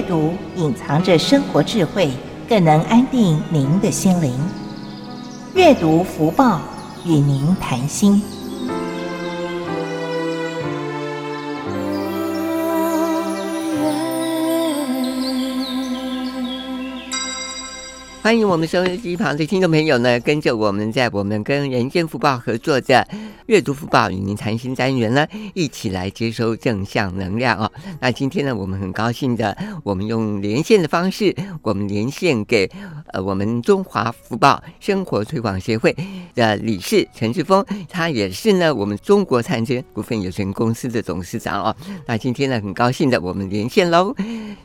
阅读隐藏着生活智慧，更能安定您的心灵。阅读福报，与您谈心。欢迎我们收音机旁的听众朋友呢，跟着我们在我们跟人间福报合作的阅读福报与您谈心单元呢，一起来接收正向能量哦。那今天呢，我们很高兴的，我们用连线的方式，我们连线给呃我们中华福报生活推广协会的理事陈志峰，他也是呢我们中国探针股份有限公司的董事长哦。那今天呢，很高兴的我们连线喽，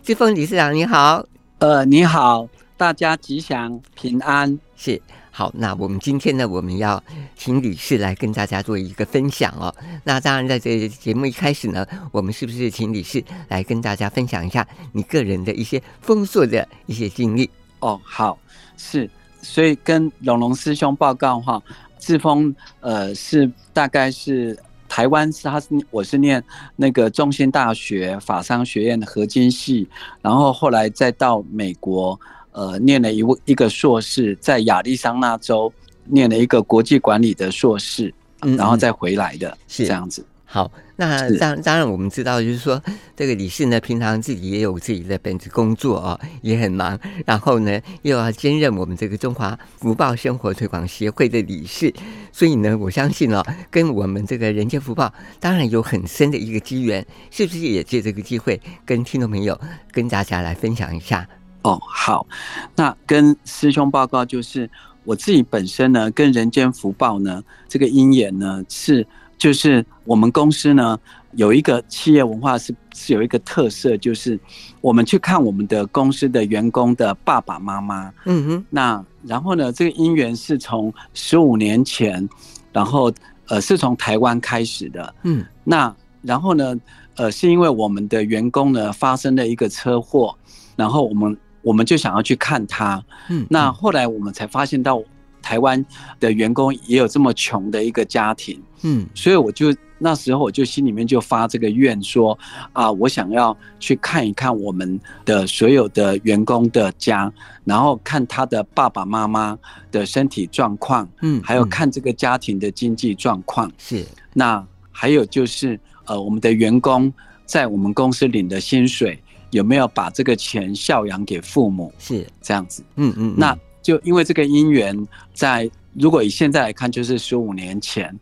志峰理事长你好，呃你好。大家吉祥平安，是好。那我们今天呢，我们要请理事来跟大家做一个分享哦。那当然，在这个节目一开始呢，我们是不是请理事来跟大家分享一下你个人的一些丰硕的一些经历？哦，好，是。所以跟龙龙师兄报告哈，志峰呃是大概是台湾是他是我是念那个中兴大学法商学院的合金系，然后后来再到美国。呃，念了一位一个硕士，在亚利桑那州念了一个国际管理的硕士，嗯嗯，然后再回来的，是。这样子。好，那当当然我们知道，就是说这个理事呢，平常自己也有自己的本职工作哦，也很忙，然后呢又要兼任我们这个中华福报生活推广协会的理事，所以呢，我相信哦，跟我们这个人间福报当然有很深的一个机缘，是不是也借这个机会跟听众朋友跟大家来分享一下？哦，好，那跟师兄报告就是我自己本身呢，跟人间福报呢，这个因缘呢是，就是我们公司呢有一个企业文化是是有一个特色，就是我们去看我们的公司的员工的爸爸妈妈，嗯哼，那然后呢，这个因缘是从十五年前，然后呃是从台湾开始的，嗯，那然后呢，呃是因为我们的员工呢发生了一个车祸，然后我们。我们就想要去看他，嗯，那后来我们才发现到台湾的员工也有这么穷的一个家庭，嗯，所以我就那时候我就心里面就发这个愿说啊，我想要去看一看我们的所有的员工的家，然后看他的爸爸妈妈的身体状况，嗯，还有看这个家庭的经济状况，是，那还有就是呃，我们的员工在我们公司领的薪水。有没有把这个钱孝养给父母？是这样子，嗯嗯，那就因为这个因缘，在如果以现在来看，就是十五年前，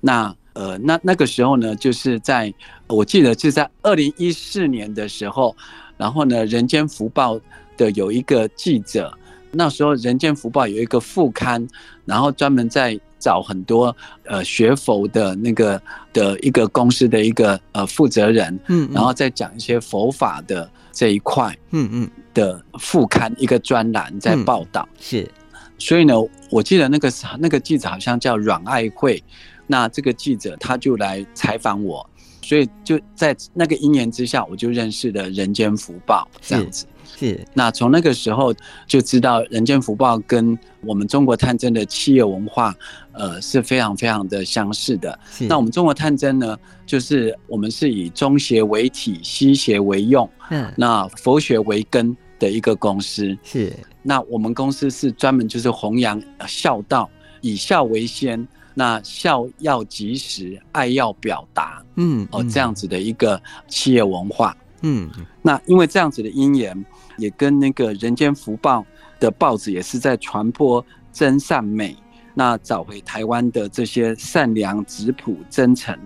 那呃，那那个时候呢，就是在我记得是在二零一四年的时候，然后呢，人间福报的有一个记者，那时候人间福报有一个副刊，然后专门在。找很多呃学佛的那个的一个公司的一个呃负责人，嗯，然后再讲一些佛法的这一块，嗯嗯。的副刊一个专栏在报道，是，所以呢，我记得那个那个记者好像叫阮爱慧，那这个记者他就来采访我，所以就在那个因缘之下，我就认识了人间福报这样子。是，那从那个时候就知道人间福报跟我们中国探针的企业文化，呃，是非常非常的相似的。那我们中国探针呢，就是我们是以中邪为体，西邪为用，嗯，那佛学为根的一个公司。是，那我们公司是专门就是弘扬孝道，以孝为先，那孝要及时，爱要表达，嗯，哦，这样子的一个企业文化。嗯，那因为这样子的因缘。也跟那个人间福报的报纸也是在传播真善美，那找回台湾的这些善良、质朴、真诚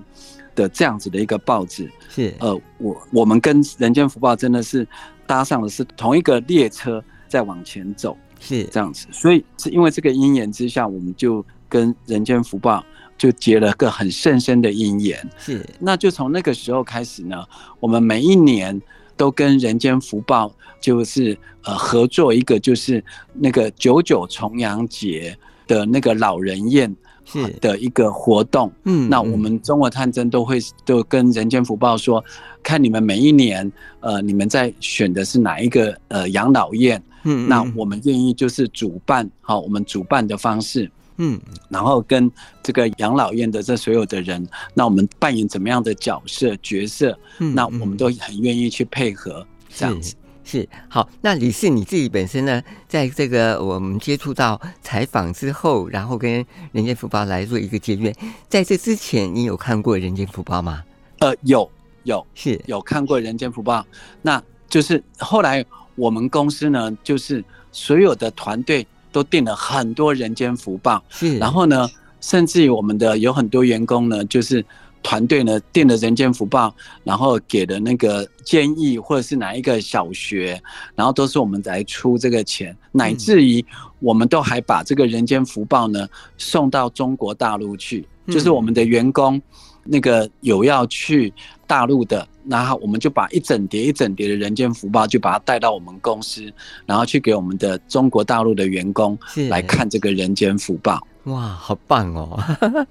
的这样子的一个报纸。是，呃，我我们跟人间福报真的是搭上的是同一个列车在往前走，是这样子。所以是因为这个因缘之下，我们就跟人间福报就结了个很深深的因缘。是，那就从那个时候开始呢，我们每一年。都跟人间福报就是呃合作一个，就是那个九九重阳节的那个老人宴的一个活动。嗯，那我们中国探针都会都跟人间福报说，看你们每一年呃你们在选的是哪一个呃养老院，嗯，那我们愿意就是主办好，我们主办的方式。嗯，然后跟这个养老院的这所有的人，那我们扮演怎么样的角色角色？嗯，那我们都很愿意去配合这样子。是好。那李氏你自己本身呢，在这个我们接触到采访之后，然后跟《人间福报》来做一个结缘，在这之前，你有看过《人间福报》吗？呃，有有是有看过《人间福报》，那就是后来我们公司呢，就是所有的团队都订了很多《人间福报》，是，然后呢，甚至于我们的有很多员工呢，就是。团队呢订了《人间福报》，然后给的那个建议或者是哪一个小学，然后都是我们来出这个钱，乃至于我们都还把这个《人间福报》呢送到中国大陆去，就是我们的员工那个有要去大陆的，然后我们就把一整叠一整叠的《人间福报》就把它带到我们公司，然后去给我们的中国大陆的员工来看这个《人间福报》。哇，好棒哦！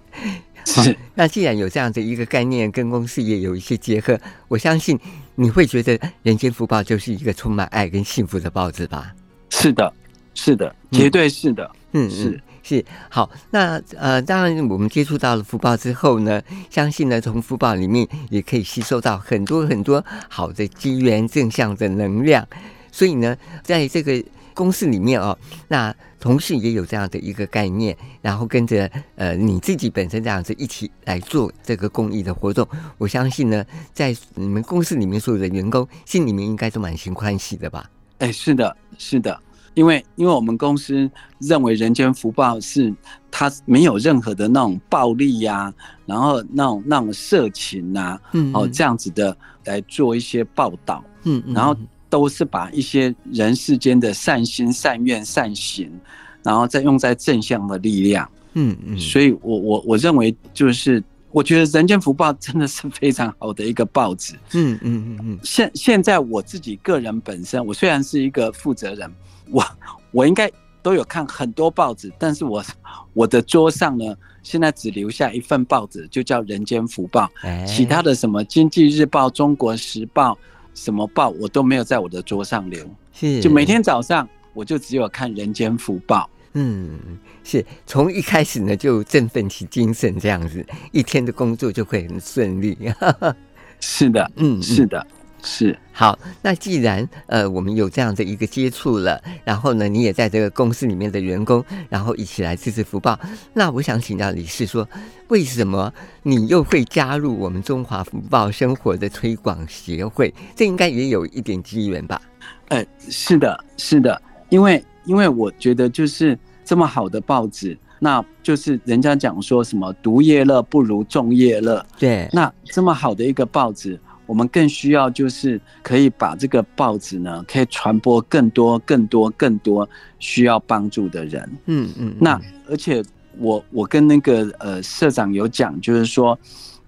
是，那既然有这样的一个概念，跟公司也有一些结合，我相信你会觉得《人间福报》就是一个充满爱跟幸福的报纸吧？是的，是的，绝对是的。嗯，是嗯是。好，那呃，当然我们接触到了福报之后呢，相信呢，从福报里面也可以吸收到很多很多好的机缘、正向的能量。所以呢，在这个公司里面哦，那同事也有这样的一个概念，然后跟着呃你自己本身这样子一起来做这个公益的活动。我相信呢，在你们公司里面所有的员工心里面应该都满心欢喜的吧？哎，是的，是的，因为因为我们公司认为人间福报是它没有任何的那种暴力呀、啊，然后那种那种色情啊，嗯，哦这样子的来做一些报道，嗯，然后。都是把一些人世间的善心、善愿、善行，然后再用在正向的力量。嗯嗯，所以我我我认为就是，我觉得《人间福报》真的是非常好的一个报纸。嗯嗯嗯嗯。现现在我自己个人本身，我虽然是一个负责人，我我应该都有看很多报纸，但是我我的桌上呢，现在只留下一份报纸，就叫《人间福报》，其他的什么《经济日报》《中国时报》。什么报我都没有在我的桌上留，是就每天早上我就只有看《人间福报》。嗯，是从一开始呢就振奋起精神，这样子一天的工作就会很顺利。是的，嗯，是的。是好，那既然呃我们有这样的一个接触了，然后呢，你也在这个公司里面的员工，然后一起来支持福报，那我想请教李氏说，为什么你又会加入我们中华福报生活的推广协会？这应该也有一点机缘吧？呃，是的，是的，因为因为我觉得就是这么好的报纸，那就是人家讲说什么独业乐不如众业乐，对，那这么好的一个报纸。我们更需要就是可以把这个报纸呢，可以传播更多、更多、更多需要帮助的人。嗯嗯。那而且我我跟那个呃社长有讲，就是说，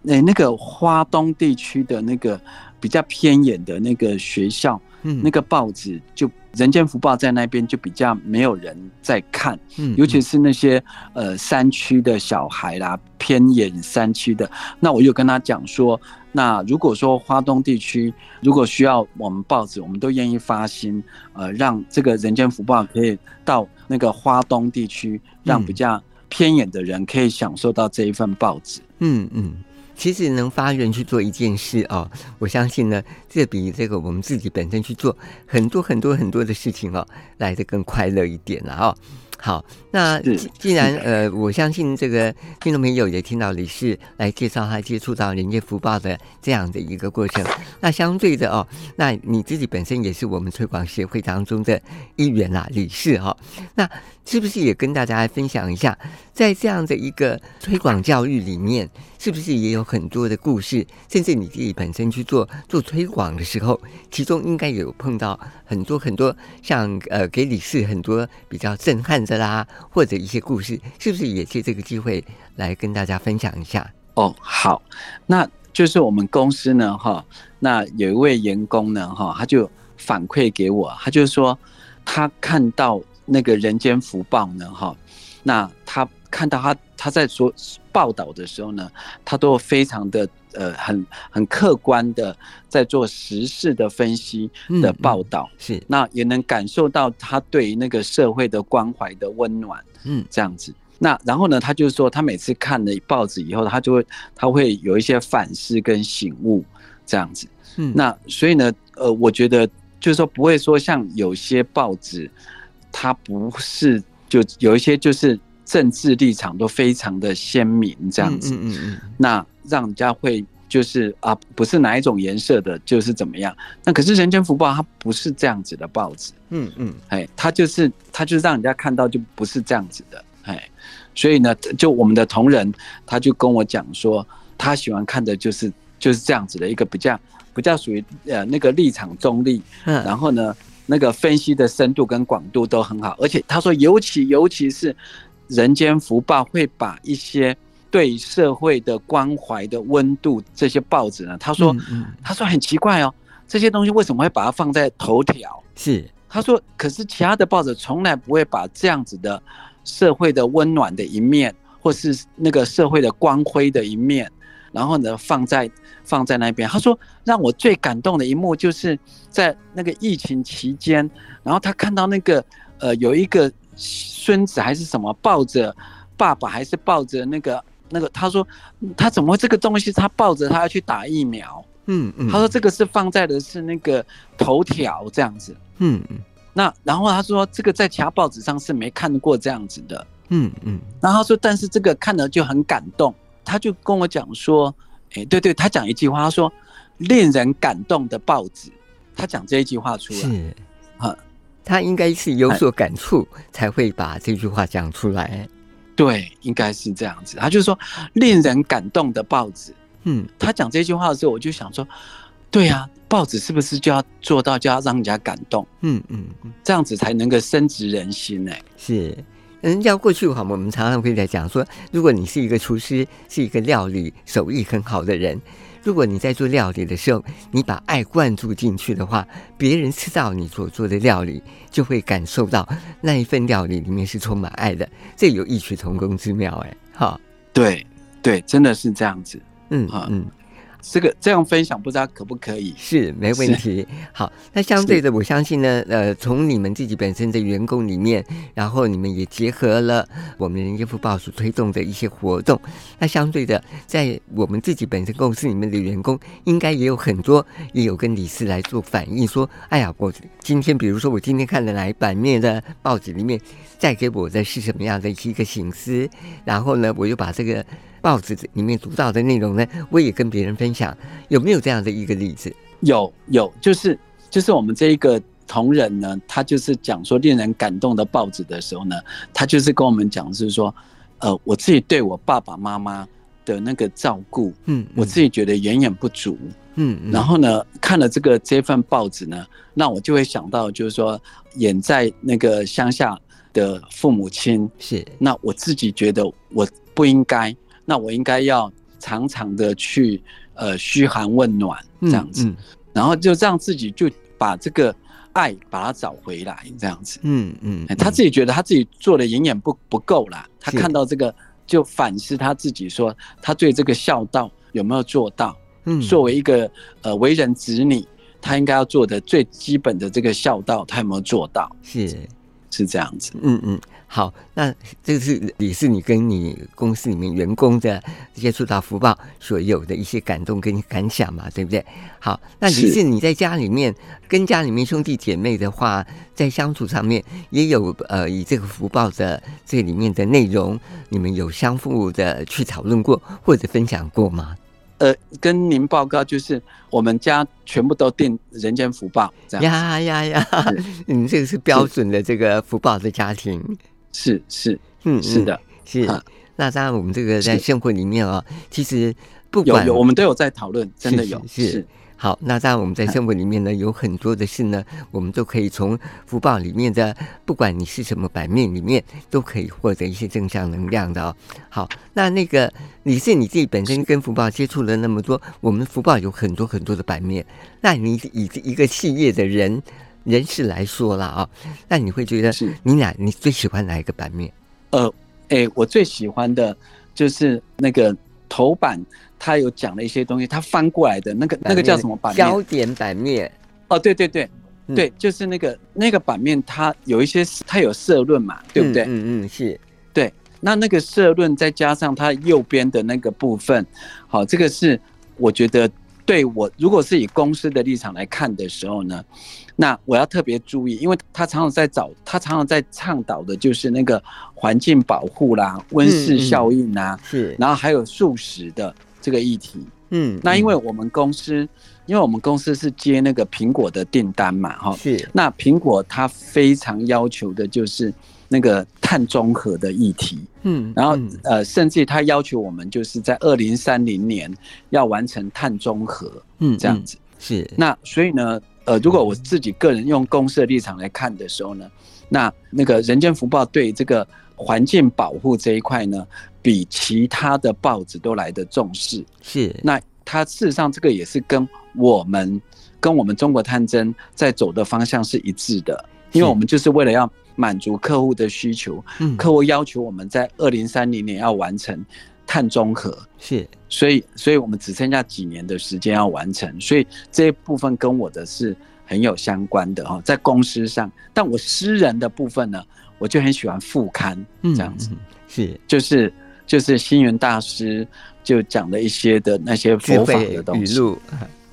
那那个花东地区的那个比较偏远的那个学校，嗯，那个报纸就。人间福报在那边就比较没有人在看，嗯，尤其是那些呃山区的小孩啦，偏远山区的，那我又跟他讲说，那如果说花东地区如果需要我们报纸，我们都愿意发心，呃，让这个人间福报可以到那个花东地区，让比较偏远的人可以享受到这一份报纸，嗯嗯。其实能发愿去做一件事哦，我相信呢，这比这个我们自己本身去做很多很多很多的事情哦，来的更快乐一点了哦。好，那既然呃，我相信这个听众朋友也听到理事来介绍他接触到人间福报的这样的一个过程。那相对的哦，那你自己本身也是我们推广协会当中的一员啦，理事哈。那是不是也跟大家来分享一下，在这样的一个推广教育里面，是不是也有很多的故事？甚至你自己本身去做做推广的时候，其中应该有碰到很多很多像呃给理事很多比较震撼的啦，或者一些故事，是不是也借这个机会来跟大家分享一下？哦，好，那就是我们公司呢，哈，那有一位员工呢，哈，他就反馈给我，他就说他看到那个人间福报呢，哈，那他看到他他在做报道的时候呢，他都非常的。呃，很很客观的在做时事的分析的报道，是那也能感受到他对那个社会的关怀的温暖，嗯，这样子。那然后呢，他就是说他每次看了报纸以后，他就会他会有一些反思跟醒悟，这样子。嗯，那所以呢，呃，我觉得就是说不会说像有些报纸，它不是就有一些就是政治立场都非常的鲜明这样子，嗯嗯嗯，那让人家会就是啊，不是哪一种颜色的，就是怎么样。那可是《人间福报》它不是这样子的报纸，嗯嗯，哎，它就是它就是让人家看到就不是这样子的，哎，所以呢，就我们的同仁他就跟我讲说，他喜欢看的就是就是这样子的一个比较。比较属于呃那个立场中立，嗯，然后呢，那个分析的深度跟广度都很好，而且他说，尤其尤其是《人间福报》会把一些对社会的关怀的温度这些报纸呢，他说，他说很奇怪哦，这些东西为什么会把它放在头条？是他说，可是其他的报纸从来不会把这样子的社会的温暖的一面，或是那个社会的光辉的一面。然后呢，放在放在那边。他说，让我最感动的一幕，就是在那个疫情期间，然后他看到那个呃，有一个孙子还是什么，抱着爸爸还是抱着那个那个，他说他怎么会这个东西，他抱着他要去打疫苗。嗯嗯。他说这个是放在的是那个头条这样子。嗯嗯。那然后他说这个在其他报纸上是没看过这样子的。嗯嗯。然后他说，但是这个看了就很感动。他就跟我讲说，哎，对对，他讲一句话，他说令人感动的报纸，他讲这一句话出来，是啊，他应该是有所感触才会把这句话讲出来。对，应该是这样子。他就说令人感动的报纸，嗯，他讲这句话的时候，我就想说，对呀，报纸是不是就要做到就要让人家感动？嗯嗯，这样子才能够深植人心呢？是。人家过去哈，我们常常会在讲说，如果你是一个厨师，是一个料理手艺很好的人，如果你在做料理的时候，你把爱灌注进去的话，别人吃到你所做的料理，就会感受到那一份料理里面是充满爱的，这有异曲同工之妙哎，哈，对对，真的是这样子，嗯嗯。这个这样分享不知道可不可以？是没问题。好，那相对的，我相信呢，呃，从你们自己本身的员工里面，然后你们也结合了我们人间福报所推动的一些活动。那相对的，在我们自己本身公司里面的员工，应该也有很多也有跟理事来做反映，说：“哎呀，我今天，比如说我今天看的哪一版面的报纸里面，带给我的是什么样的一个形式，然后呢，我又把这个。”报纸里面读到的内容呢，我也跟别人分享，有没有这样的一个例子？有有，就是就是我们这一个同仁呢，他就是讲说令人感动的报纸的时候呢，他就是跟我们讲，是说，呃，我自己对我爸爸妈妈的那个照顾，嗯，我自己觉得远远不足，嗯，然后呢，看了这个这份报纸呢，那我就会想到，就是说，远在那个乡下的父母亲，是，那我自己觉得我不应该。那我应该要常常的去呃嘘寒问暖这样子，然后就让自己就把这个爱把它找回来这样子。嗯嗯，他自己觉得他自己做的远远不不够啦，他看到这个就反思他自己说他对这个孝道有没有做到？嗯，作为一个呃为人子女，他应该要做的最基本的这个孝道，他有没有做到？是。是这样子，嗯嗯，好，那这个是也是你跟你公司里面员工的接触到福报所有的一些感动跟感想嘛，对不对？好，那也是你在家里面跟家里面兄弟姐妹的话，在相处上面也有呃，以这个福报的这里面的内容，你们有相互的去讨论过或者分享过吗？呃，跟您报告，就是我们家全部都定人间福报这样。呀呀呀！你 这个是标准的这个福报的家庭。是是，嗯，是的，是。那当然，我们这个在生活里面啊，其实不管有有，我们都有在讨论，真的有是。好，那当然我们在生活里面呢，有很多的事呢，我们都可以从福报里面的，不管你是什么版面里面，都可以获得一些正向能量的哦。好，那那个你是你自己本身跟福报接触了那么多，我们福报有很多很多的版面，那你以一个企业的人人士来说了啊，那你会觉得你俩你最喜欢哪一个版面？呃，哎、欸，我最喜欢的就是那个头版。他有讲了一些东西，他翻过来的那个那个叫什么版面？焦点版面。哦，对对对，嗯、对，就是那个那个版面，它有一些它有社论嘛，对不对？嗯嗯，嗯，是。对，那那个社论再加上它右边的那个部分，好，这个是我觉得对我，如果是以公司的立场来看的时候呢，那我要特别注意，因为他常常在找，他常常在倡导的就是那个环境保护啦、温室效应啊，嗯嗯、是，然后还有素食的这个议题。嗯，那因为我们公司，因为我们公司是接那个苹果的订单嘛，哈，是。那苹果它非常要求的就是那个碳中和的议题，嗯，然后呃，甚至它要求我们就是在二零三零年要完成碳中和，嗯，这样子是。那所以呢，呃，如果我自己个人用公司的立场来看的时候呢，那那个人间福报对这个环境保护这一块呢，比其他的报纸都来得重视，是。那它事实上这个也是跟我们跟我们中国探针在走的方向是一致的，因为我们就是为了要满足客户的需求，嗯，客户要求我们在二零三零年要完成碳中和，是。所以，所以我们只剩下几年的时间要完成，所以这一部分跟我的是很有相关的哈，在公司上，但我私人的部分呢，我就很喜欢副刊这样子，是，就是。就是星云大师就讲的一些的那些佛法的东西，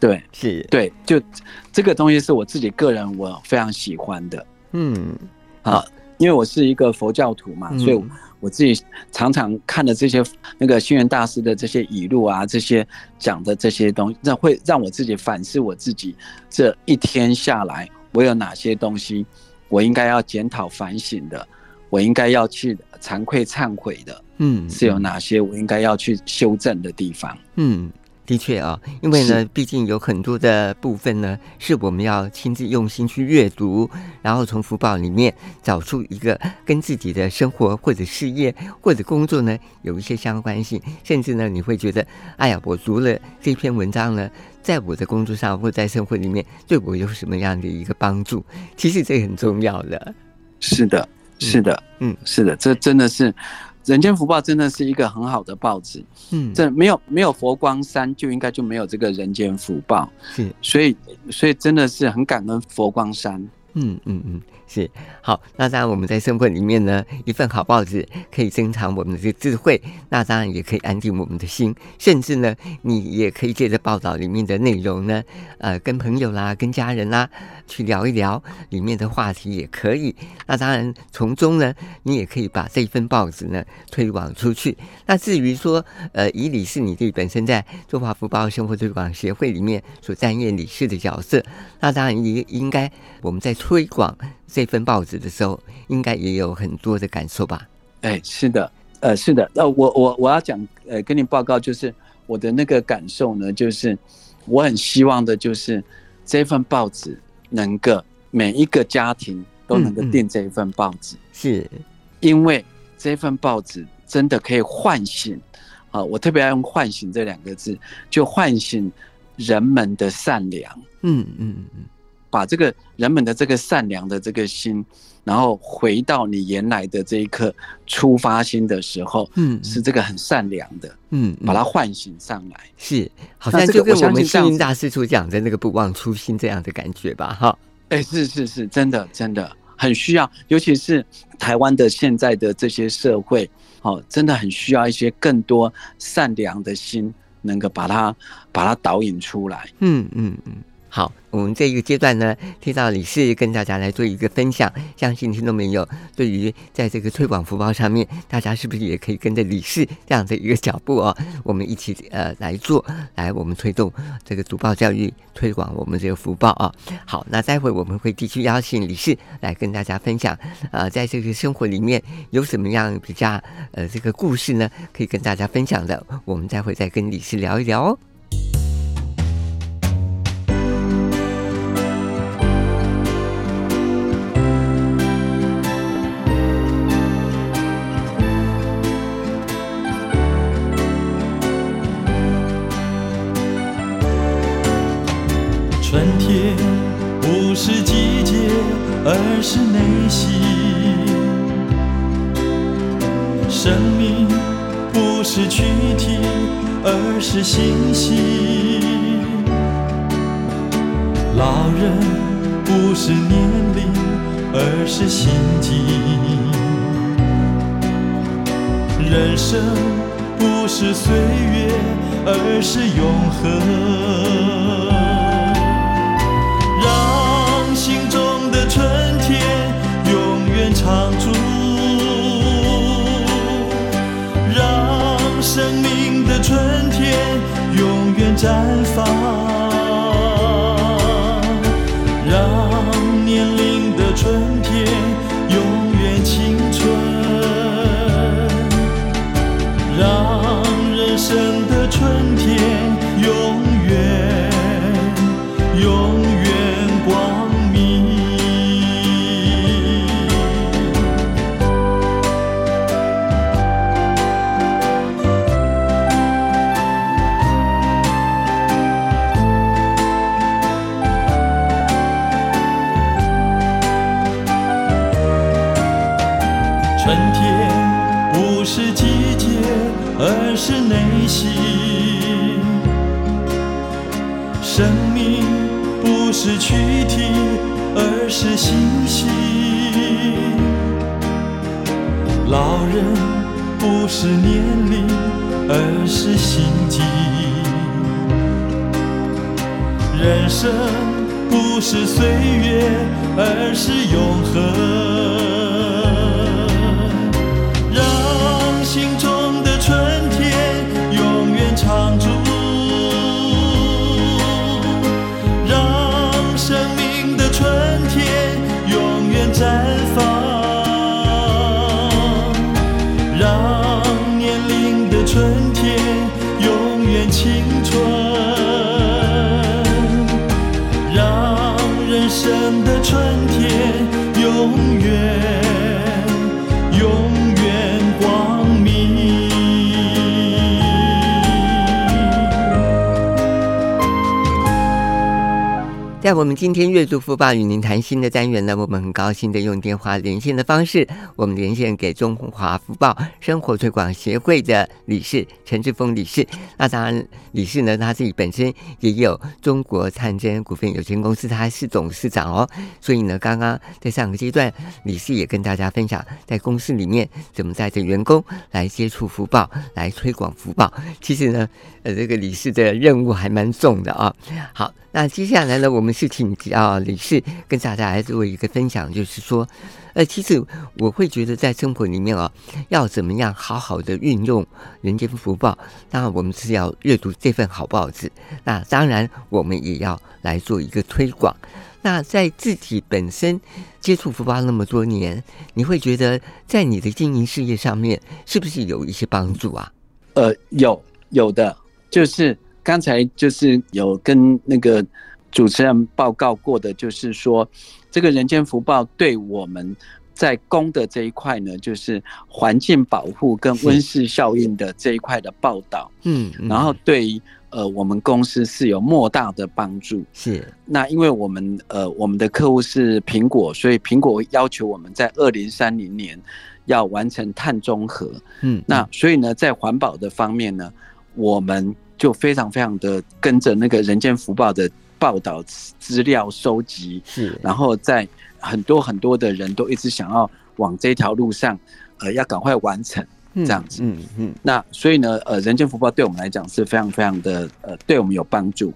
对，是，对，就这个东西是我自己个人我非常喜欢的，嗯，啊，因为我是一个佛教徒嘛，所以我自己常常看的这些那个星云大师的这些语录啊，这些讲的这些东西，那会让我自己反思我自己这一天下来我有哪些东西我应该要检讨反省的，我应该要去惭愧忏悔的。嗯，是有哪些我应该要去修正的地方？嗯，的确啊，因为呢，毕竟有很多的部分呢，是我们要亲自用心去阅读，然后从福报里面找出一个跟自己的生活或者事业或者工作呢有一些相关性，甚至呢，你会觉得，哎呀，我读了这篇文章呢，在我的工作上或在生活里面对我有什么样的一个帮助？其实这很重要的。是的，是的，嗯，是的，这真的是。人间福报真的是一个很好的报纸，嗯，这没有没有佛光山，就应该就没有这个人间福报，是，所以所以真的是很感恩佛光山。嗯嗯嗯，是好。那当然，我们在生活里面呢，一份好报纸可以增长我们的这智慧，那当然也可以安定我们的心。甚至呢，你也可以借着报道里面的内容呢，呃，跟朋友啦、跟家人啦去聊一聊里面的话题，也可以。那当然，从中呢，你也可以把这份报纸呢推广出去。那至于说，呃，以理事你自己本身在中华福报生活推广协会里面所担任理事的角色，那当然也应该我们在。推广这份报纸的时候，应该也有很多的感受吧？哎，是的，呃，是的，呃，我我我要讲，呃，跟你报告，就是我的那个感受呢，就是我很希望的，就是这份报纸能够每一个家庭都能够订这一份报纸，嗯嗯，是因为这份报纸真的可以唤醒啊，呃，我特别爱用“唤醒”这两个字，就唤醒人们的善良。嗯嗯嗯。把这个人们的这个善良的这个心，然后回到你原来的这一刻出发心的时候，嗯，是这个很善良的，嗯，把它唤醒上来，是，好像就跟我们星云大师所讲的那个不忘初心这样的感觉吧，哈，哎，是是是，真的真的很需要，尤其是台湾的现在的这些社会，哦，真的很需要一些更多善良的心，能够把它把它导引出来，嗯嗯嗯。好，我们这一个阶段呢，听到理事跟大家来做一个分享，相信听众朋友对于在这个推广福报上面，大家是不是也可以跟着理事这样的一个脚步哦？我们一起呃来做，来我们推动这个读报教育，推广我们这个福报啊。好，那待会我们会继续邀请理事来跟大家分享，呃，在这个生活里面有什么样比较呃这个故事呢，可以跟大家分享的，我们待会再跟理事聊一聊哦。而是心性。老人不是年龄，而是心境。人生不是岁月，而是永恒。春天永远绽放。是星星。老人不是年龄，而是心境。人生不是岁月，而是永恒。在我们今天阅读福报与您谈心的单元呢，我们很高兴的用电话连线的方式，我们连线给中华福报生活推广协会的理事陈志峰理事。那当然，理事呢他自己本身也有中国灿珍股份有限公司，他是董事长哦。所以呢，刚刚在上个阶段，理事也跟大家分享在公司里面怎么带着员工来接触福报，来推广福报。其实呢，呃，这个理事的任务还蛮重的啊、哦。好。那接下来呢，我们是请啊理事跟大家来做一个分享，就是说，呃，其实我会觉得在生活里面啊，要怎么样好好的运用人间福报，当然我们是要阅读这份好报纸，那当然我们也要来做一个推广。那在自己本身接触福报那么多年，你会觉得在你的经营事业上面是不是有一些帮助啊？呃，有有的，就是。刚才就是有跟那个主持人报告过的，就是说，这个人间福报对我们在公的这一块呢，就是环境保护跟温室效应的这一块的报道，嗯，然后对于呃我们公司是有莫大的帮助。是，那因为我们呃我们的客户是苹果，所以苹果要求我们在二零三零年要完成碳中和。嗯，那所以呢，在环保的方面呢，我们。就非常非常的跟着那个人间福报的报道资料收集，是，然后在很多很多的人都一直想要往这条路上，呃，要赶快完成这样子，嗯嗯。那所以呢，呃，人间福报对我们来讲是非常非常的，呃，对我们有帮助。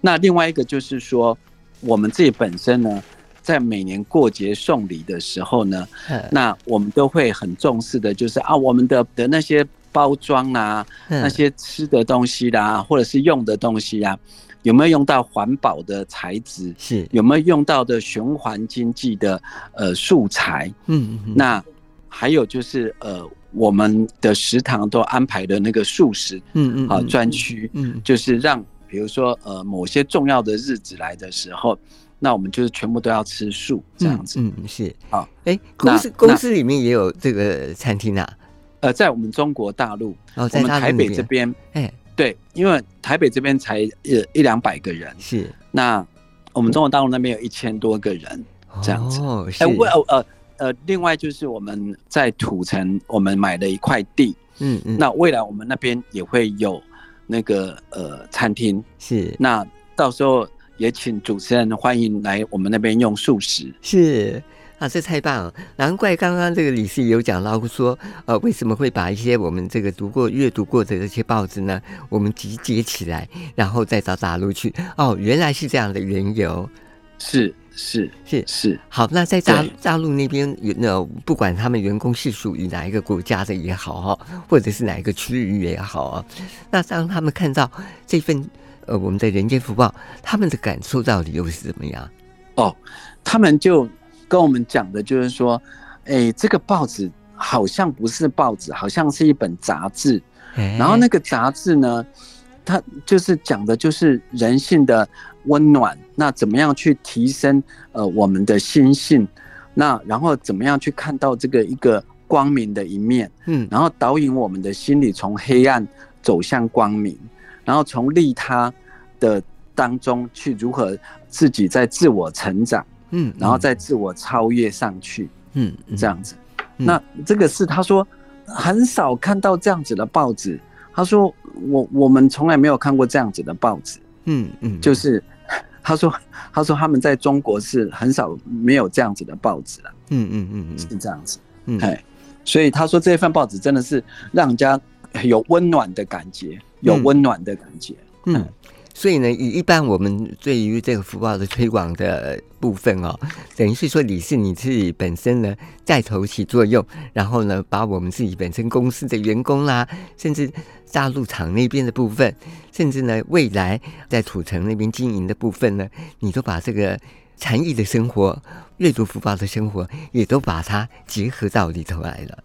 那另外一个就是说，我们自己本身呢，在每年过节送礼的时候呢，那我们都会很重视的，就是啊，我们的的那些。包装啊，那些吃的东西啦，或者是用的东西啊，有没有用到环保的材质？是有没有用到的循环经济的呃素材？嗯，嗯那还有就是呃，我们的食堂都安排的那个素食，嗯嗯，好专区，嗯，就是让比如说呃某些重要的日子来的时候，那我们就是全部都要吃素这样子。嗯，是好。哎，公司公司里面也有这个餐厅啊。呃，在我们中国大陆，哦，在我们台北这边，哎，对，因为台北这边才一一两百个人，是，那我们中国大陆那边有一千多个人，这样子。哦，是。呃，呃，呃，另外就是我们在土城，我们买了一块地，嗯嗯，那未来我们那边也会有那个呃餐厅，是，那到时候也请主持人欢迎来我们那边用素食，是。啊，这太棒了！难怪刚刚这个理事有讲到说，呃，为什么会把一些我们这个读过、阅读过的这些报纸呢，我们集结起来，然后再到大陆去？哦，原来是这样的缘由。是是是是。好，那在大大陆那边，那不管他们员工是属于哪一个国家的也好哈，或者是哪一个区域也好啊，那当他们看到这份呃我们的《人间福报》，他们的感受到底又是怎么样？哦，他们就。跟我们讲的就是说，哎，这个报纸好像不是报纸，好像是一本杂志。然后那个杂志呢，它就是讲的就是人性的温暖，那怎么样去提升呃我们的心性？那然后怎么样去看到这个一个光明的一面？嗯，然后导引我们的心理从黑暗走向光明，然后从利他的当中去如何自己在自我成长。嗯，然后再自我超越上去，嗯，这样子。嗯、那这个是他说很少看到这样子的报纸。他说我我们从来没有看过这样子的报纸。嗯嗯，就是他说他说他们在中国是很少没有这样子的报纸了。嗯嗯嗯嗯，是这样子。嗯，哎，所以他说这份报纸真的是让人家有温暖的感觉，有温暖的感觉。嗯。嗯所以呢，以一般我们对于这个福报的推广的部分哦，等于是说你是你自己本身呢带头起作用，然后呢，把我们自己本身公司的员工啦，甚至大陆厂那边的部分，甚至呢未来在土城那边经营的部分呢，你都把这个禅意的生活、阅读福报的生活，也都把它结合到里头来了。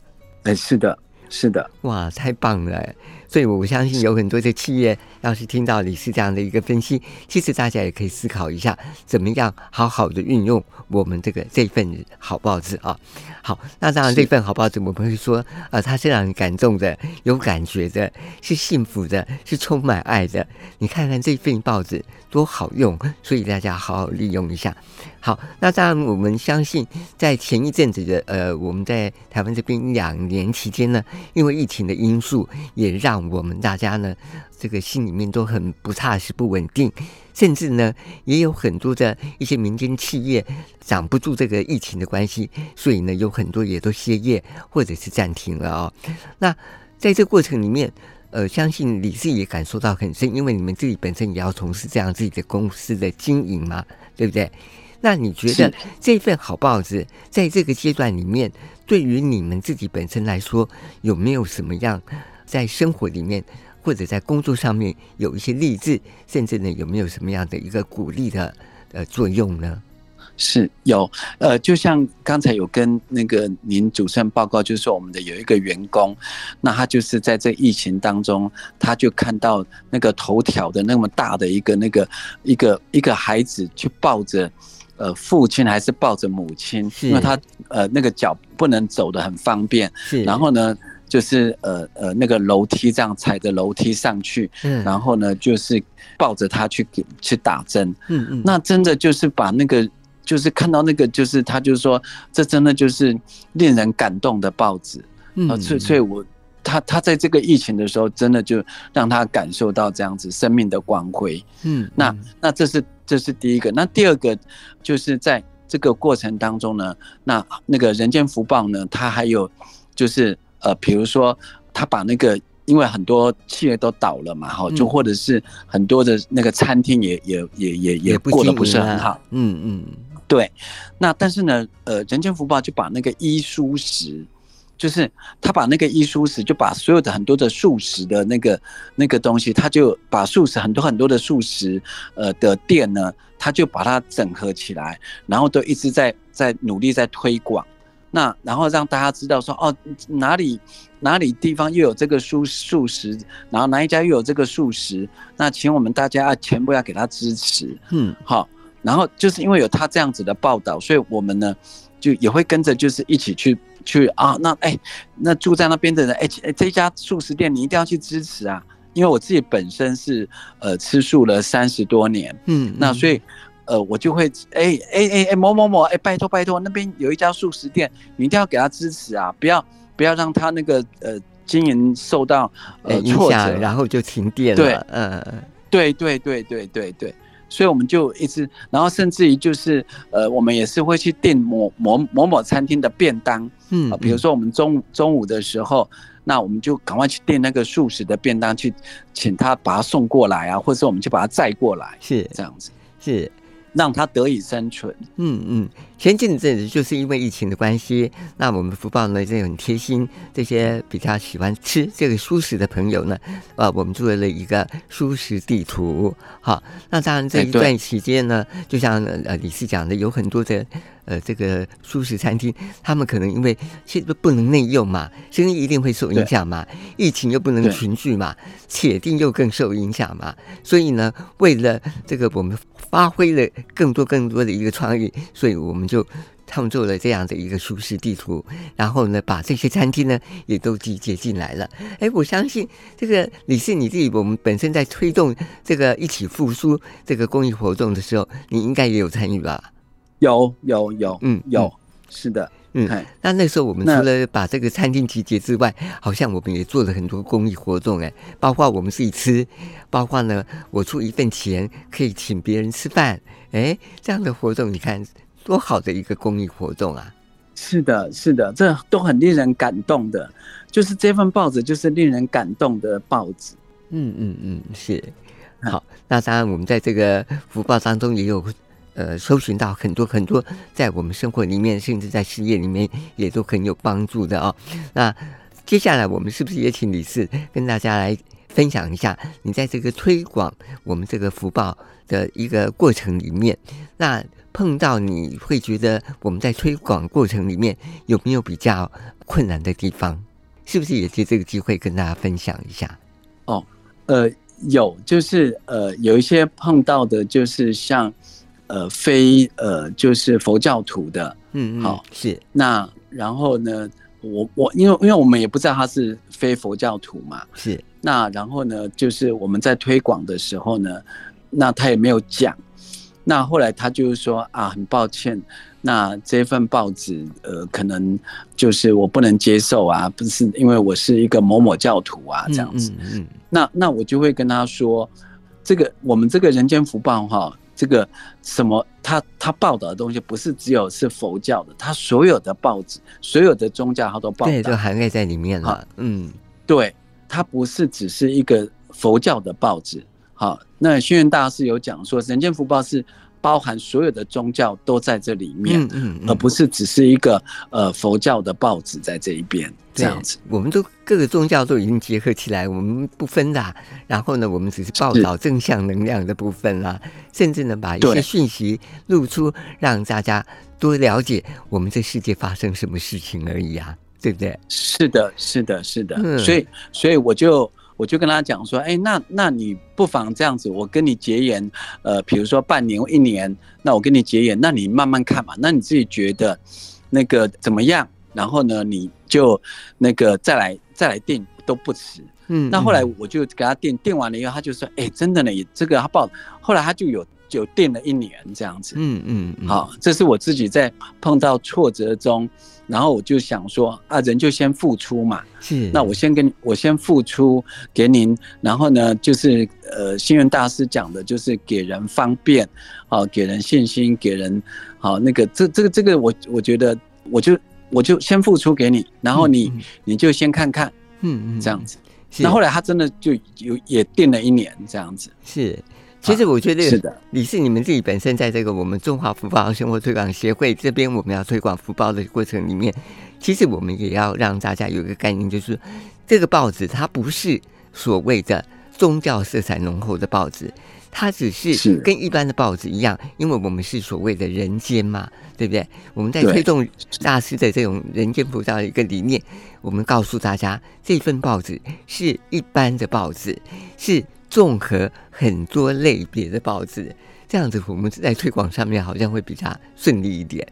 哎，是的。是的，哇，太棒了！所以我相信有很多的企业，要是听到你是这样的一个分析，其实大家也可以思考一下，怎么样好好的运用我们这个这份好报纸啊。好，那当然这份好报纸，我们会说，呃，它是让你感动的，有感觉的，是幸福的，是充满爱的。你看看这份报纸多好用，所以大家好好利用一下。好，那当然我们相信，在前一阵子的呃，我们在台湾这边两年期间呢。因为疫情的因素，也让我们大家呢，这个心里面都很不踏实、不稳定，甚至呢，也有很多的一些民间企业挡不住这个疫情的关系，所以呢，有很多也都歇业或者是暂停了哦。那在这过程里面，呃，相信你自己也感受到很深，因为你们自己本身也要从事这样自己的公司的经营嘛，对不对？那你觉得这份好报纸在这个阶段里面，对于你们自己本身来说，有没有什么样在生活里面或者在工作上面有一些励志，甚至呢有没有什么样的一个鼓励的呃作用呢？是有，呃，就像刚才有跟那个您主持人报告，就是说我们的有一个员工，那他就是在这疫情当中，他就看到那个头条的那么大的一个那个一个一个孩子去抱着。呃，父亲还是抱着母亲，因为他呃那个脚不能走的很方便，然后呢，就是呃呃那个楼梯这样踩着楼梯上去，嗯，然后呢就是抱着他去给去打针，嗯嗯，那真的就是把那个就是看到那个就是他就是说这真的就是令人感动的报纸，嗯，所以所以我他他在这个疫情的时候，真的就让他感受到这样子生命的光辉，嗯，那那这是。这是第一个，那第二个就是在这个过程当中呢，那那个人间福报呢，他还有就是呃，比如说他把那个，因为很多企业都倒了嘛，哈，就或者是很多的那个餐厅也也也也也过得不是很好，嗯嗯，对，那但是呢，呃，人间福报就把那个衣蔬食。就是他把那个衣蔬食，就把所有的很多的素食的那个那个东西，他就把素食很多很多的素食呃的店呢，他就把它整合起来，然后都一直在在努力在推广，那然后让大家知道说哦，哪里哪里地方又有这个素素食，然后哪一家又有这个素食，那请我们大家全部要给他支持，嗯，好，然后就是因为有他这样子的报道，所以我们呢就也会跟着就是一起去。去啊，那哎、欸，那住在那边的人，哎、欸，这家素食店你一定要去支持啊，因为我自己本身是呃吃素了三十多年，嗯，那所以呃我就会哎哎哎哎某某某哎、欸、拜托拜托，那边有一家素食店，你一定要给他支持啊，不要不要让他那个呃经营受到呃影响，然后就停电了，对，嗯，对对对对对对，所以我们就一直，然后甚至于就是呃，我们也是会去订某某某某餐厅的便当，嗯，比如说我们中午中午的时候，那我们就赶快去订那个素食的便当，去请他把它送过来啊，或者我们就把它载过来，是。这样子，是。让它得以生存。嗯嗯，前阵子就是因为疫情的关系，那我们福报呢，这很贴心，这些比较喜欢吃这个蔬食的朋友呢，呃，我们做了一个蔬食地图。好，那当然这一段期间呢，就像呃理事讲的，有很多的。呃，这个素食餐厅，他们可能因为现在不能内用嘛，生意一定会受影响嘛。疫情又不能群聚嘛，铁定又更受影响嘛。所以呢，为了这个，我们发挥了更多更多的一个创意，所以我们就创作了这样的一个舒适地图，然后呢，把这些餐厅呢也都集结进来了。哎，我相信这个李氏你自己，我们本身在推动这个一起复苏这个公益活动的时候，你应该也有参与吧？有有有，嗯，有，是的，嗯，那那时候我们除了把这个餐厅集结之外，好像我们也做了很多公益活动，哎，包括我们自己吃，包括呢，我出一份钱可以请别人吃饭，哎，这样的活动，你看多好的一个公益活动啊！是的，是的，这都很令人感动的，就是这份报纸就是令人感动的报纸。嗯嗯嗯，是。好，那当然我们在这个福报当中也有。呃，搜寻到很多很多在我们生活里面，甚至在事业里面也都很有帮助的哦。那接下来我们是不是也请理事跟大家来分享一下，你在这个推广我们这个福报的一个过程里面，那碰到你会觉得我们在推广过程里面有没有比较困难的地方？是不是也借这个机会跟大家分享一下？哦，呃，有，就是呃，有一些碰到的，就是像。呃，非呃，就是佛教徒的，嗯嗯，好是。那然后呢，我我因为因为我们也不知道他是非佛教徒嘛，是。那然后呢，就是我们在推广的时候呢，那他也没有讲。那后来他就是说啊，很抱歉，那这份报纸呃，可能就是我不能接受啊，不是因为我是一个某某教徒啊，这样子。嗯，嗯，嗯。那那我就会跟他说，这个我们这个人间福报哈。这个什么，他他报道的东西不是只有是佛教的，他所有的报纸、所有的宗教，他都报道，对，就涵盖在里面了。嗯，对，它不是只是一个佛教的报纸。好，那轩辕大师有讲说，人间福报是。包含所有的宗教都在这里面，嗯嗯，而不是只是一个呃佛教的报纸在这一边这样子。我们都各个宗教都已经结合起来，我们不分的。然后呢，我们只是报道正向能量的部分啦，甚至呢，把一些讯息露出，让大家多了解我们这世界发生什么事情而已啊，对不对？是的，是的，是的。嗯，所以，所以我就。我就跟他讲说，哎，那那你不妨这样子，我跟你结缘，呃，比如说半年、一年，那我跟你结缘，那你慢慢看嘛，那你自己觉得那个怎么样？然后呢，你就那个再来再来定都不迟。嗯，那后来我就给他定定完了以后，他就说，哎，真的呢，这个他报，后来他就有。就定了一年这样子，嗯嗯，嗯，好，这是我自己在碰到挫折中，然后我就想说啊，人就先付出嘛，是，那我先跟我先付出给您，然后呢，就是呃，星云大师讲的就是给人方便，好，给人信心，给人好那个这这个这个我我觉得我就我就先付出给你，然后你、嗯、你就先看看，嗯嗯，这样子，那后来他真的就有也定了一年这样子，是。其实我觉得，是的，你是你们自己本身在这个我们中华福报生活推广协会这边，我们要推广福报的过程里面，其实我们也要让大家有一个概念，就是这个报纸它不是所谓的宗教色彩浓厚的报纸，它只是跟一般的报纸一样，因为我们是所谓的人间嘛，对不对？我们在推动大师的这种人间福报的一个理念，我们告诉大家，这份报纸是一般的报纸，是。综合很多类别的报纸，这样子我们在推广上面好像会比较顺利一点。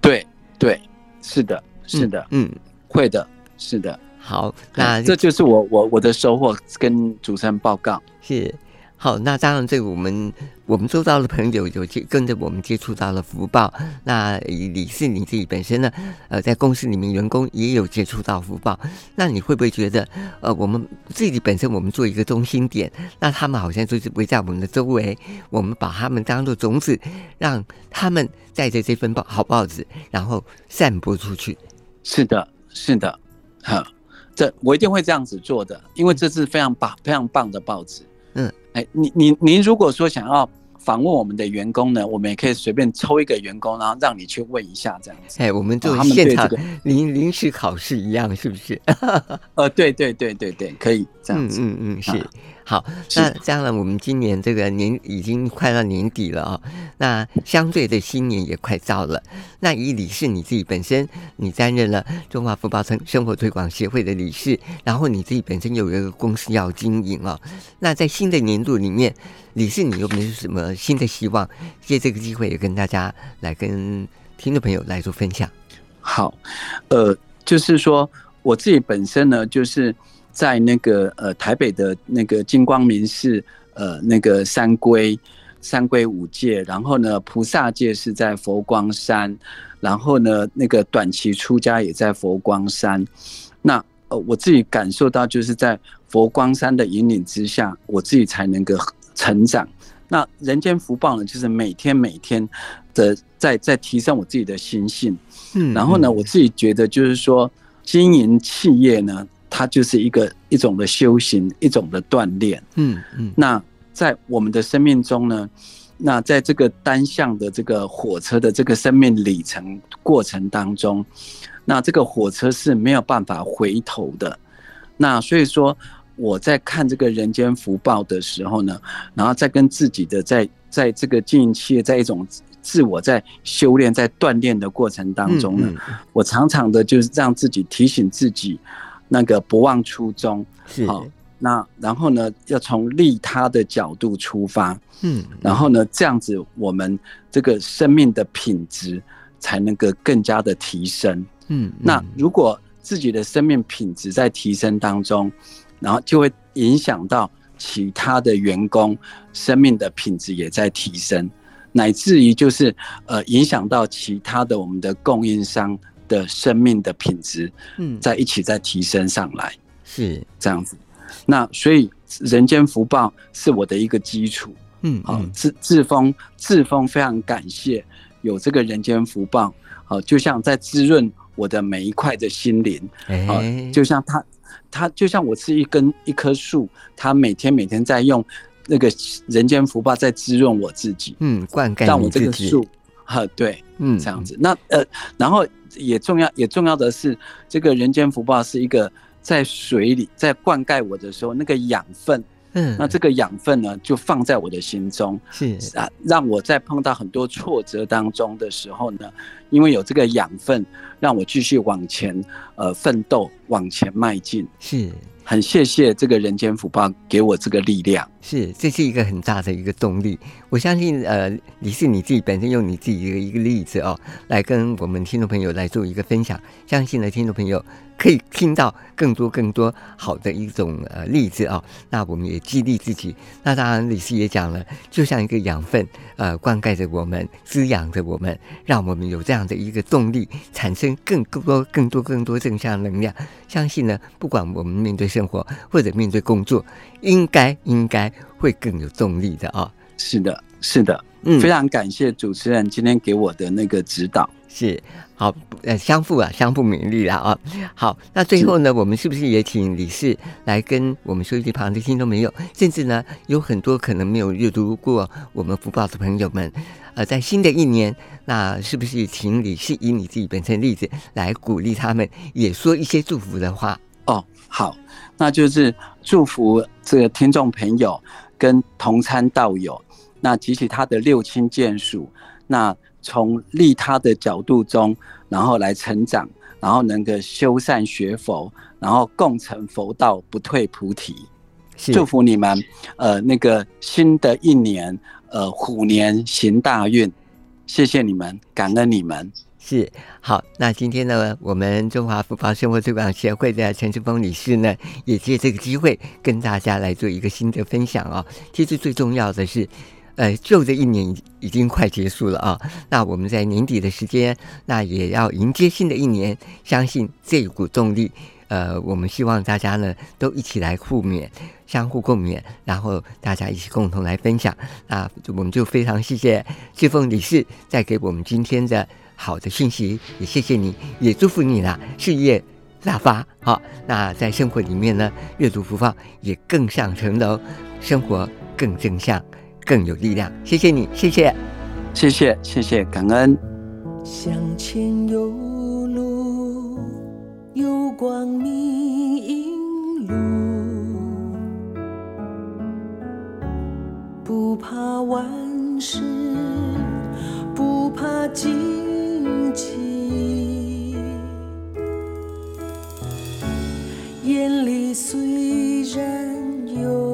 对对，是的，是的，嗯，嗯会的，是的。好，那这就是我我我的收获，跟主持人报告。是。好，那当然，这个我们我们周遭的朋友有接跟着我们接触到了福报。那李氏你自己本身呢，呃，在公司里面员工也有接触到福报。那你会不会觉得，呃，我们自己本身我们做一个中心点，那他们好像就是围在我们的周围，我们把他们当做种子，让他们带着这份报好报纸，然后散播出去。是的，是的，好，这我一定会这样子做的，因为这是非常棒、非常棒的报纸。嗯，哎，您您您如果说想要访问我们的员工呢，我们也可以随便抽一个员工，然后让你去问一下这样子。哎，我们就现场临临时考试一样，是不是？呃，对对对对对，可以这样子。嗯嗯嗯，是。好，那这样呢，我们今年这个年已经快到年底了啊、哦，那相对的新年也快到了。那以理事你自己本身，你担任了中华福报生生活推广协会的理事，然后你自己本身有一个公司要经营啊、哦。那在新的年度里面，理事你有没有什么新的希望？借这个机会也跟大家来跟听众朋友来做分享。好，呃，就是说我自己本身呢，就是。在那个呃台北的那个金光明寺，呃那个三归三归五戒，然后呢菩萨戒是在佛光山，然后呢那个短期出家也在佛光山。那呃我自己感受到就是在佛光山的引领之下，我自己才能够成长。那人间福报呢，就是每天每天的在在提升我自己的心性。嗯，然后呢我自己觉得就是说经营企业呢。它就是一个一种的修行，一种的锻炼。嗯嗯。那在我们的生命中呢，那在这个单向的这个火车的这个生命里程过程当中，那这个火车是没有办法回头的。那所以说，我在看这个人间福报的时候呢，然后再跟自己的在在这个经营企业，在一种自我在修炼、在锻炼的过程当中呢，我常常的就是让自己提醒自己。那个不忘初衷，是好。那然后呢，要从利他的角度出发，嗯，然后呢，这样子我们这个生命的品质才能够更加的提升，嗯。那如果自己的生命品质在提升当中，然后就会影响到其他的员工生命的品质也在提升，乃至于就是呃影响到其他的我们的供应商。的生命的品质，嗯，在一起在提升上来，是。这样子。那所以人间福报是我的一个基础，嗯，好，志志峰志峰非常感谢有这个人间福报，好，就像在滋润我的每一块的心灵，哎，就像他他就像我是一根一棵树，他每天每天在用那个人间福报在滋润我自己，嗯，灌溉让我这个树，哈，对，嗯，这样子。那呃，然后。也重要，也重要的是，这个人间福报是一个在水里在灌溉我的时候，那个养分，嗯，那这个养分呢，就放在我的心中，是啊，让我在碰到很多挫折当中的时候呢，因为有这个养分，让我继续往前，呃，奋斗，往前迈进，是。很谢谢这个人间福报给我这个力量，是，这是一个很大的一个动力。我相信，呃，你是你自己本身用你自己的一个例子哦，来跟我们听众朋友来做一个分享。相信呢，听众朋友。可以听到更多更多好的一种呃例子啊、哦，那我们也激励自己。那当然，李师也讲了，就像一个养分，呃，灌溉着我们，滋养着我们，让我们有这样的一个动力，产生更多更多更多正向能量。相信呢，不管我们面对生活或者面对工作，应该应该会更有动力的啊、是的，是的，嗯，非常感谢主持人今天给我的那个指导。是，好，呃，相互啊，相互勉励了啊。好，那最后呢，我们是不是也请李氏来跟我们收音机旁的听众朋友，甚至呢，有很多可能没有阅读过我们福报的朋友们，呃，在新的一年，那是不是请李氏以你自己本身的例子来鼓励他们，也说一些祝福的话？哦，好，那就是祝福这个听众朋友跟同参道友，那及其他的六亲眷属，那。从利他的角度中，然后来成长，然后能够修善学佛，然后共成佛道，不退菩提。祝福你们，呃，那个新的一年，呃，虎年行大运。谢谢你们，感恩你们。是好，那今天呢，我们中华福报生活推广协会的陈志峰女士呢，也借这个机会跟大家来做一个新的分享哦。其实最重要的是，呃，旧的一年已经快结束了啊，那我们在年底的时间，那也要迎接新的一年，相信这一股动力。呃，我们希望大家呢都一起来互勉，相互共勉，然后大家一起共同来分享。那我们就非常谢谢志丰理事带给我们今天的好的讯息，也谢谢你，也祝福你啦，事业大发。好，那在生活里面呢，阅读福报也更上层楼，生活更正向，更有力量。谢谢你，谢谢，谢谢，谢谢，感恩。向前有路有光明引路，不怕万事，不怕荆棘，眼里虽然有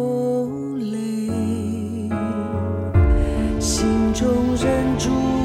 中忍住。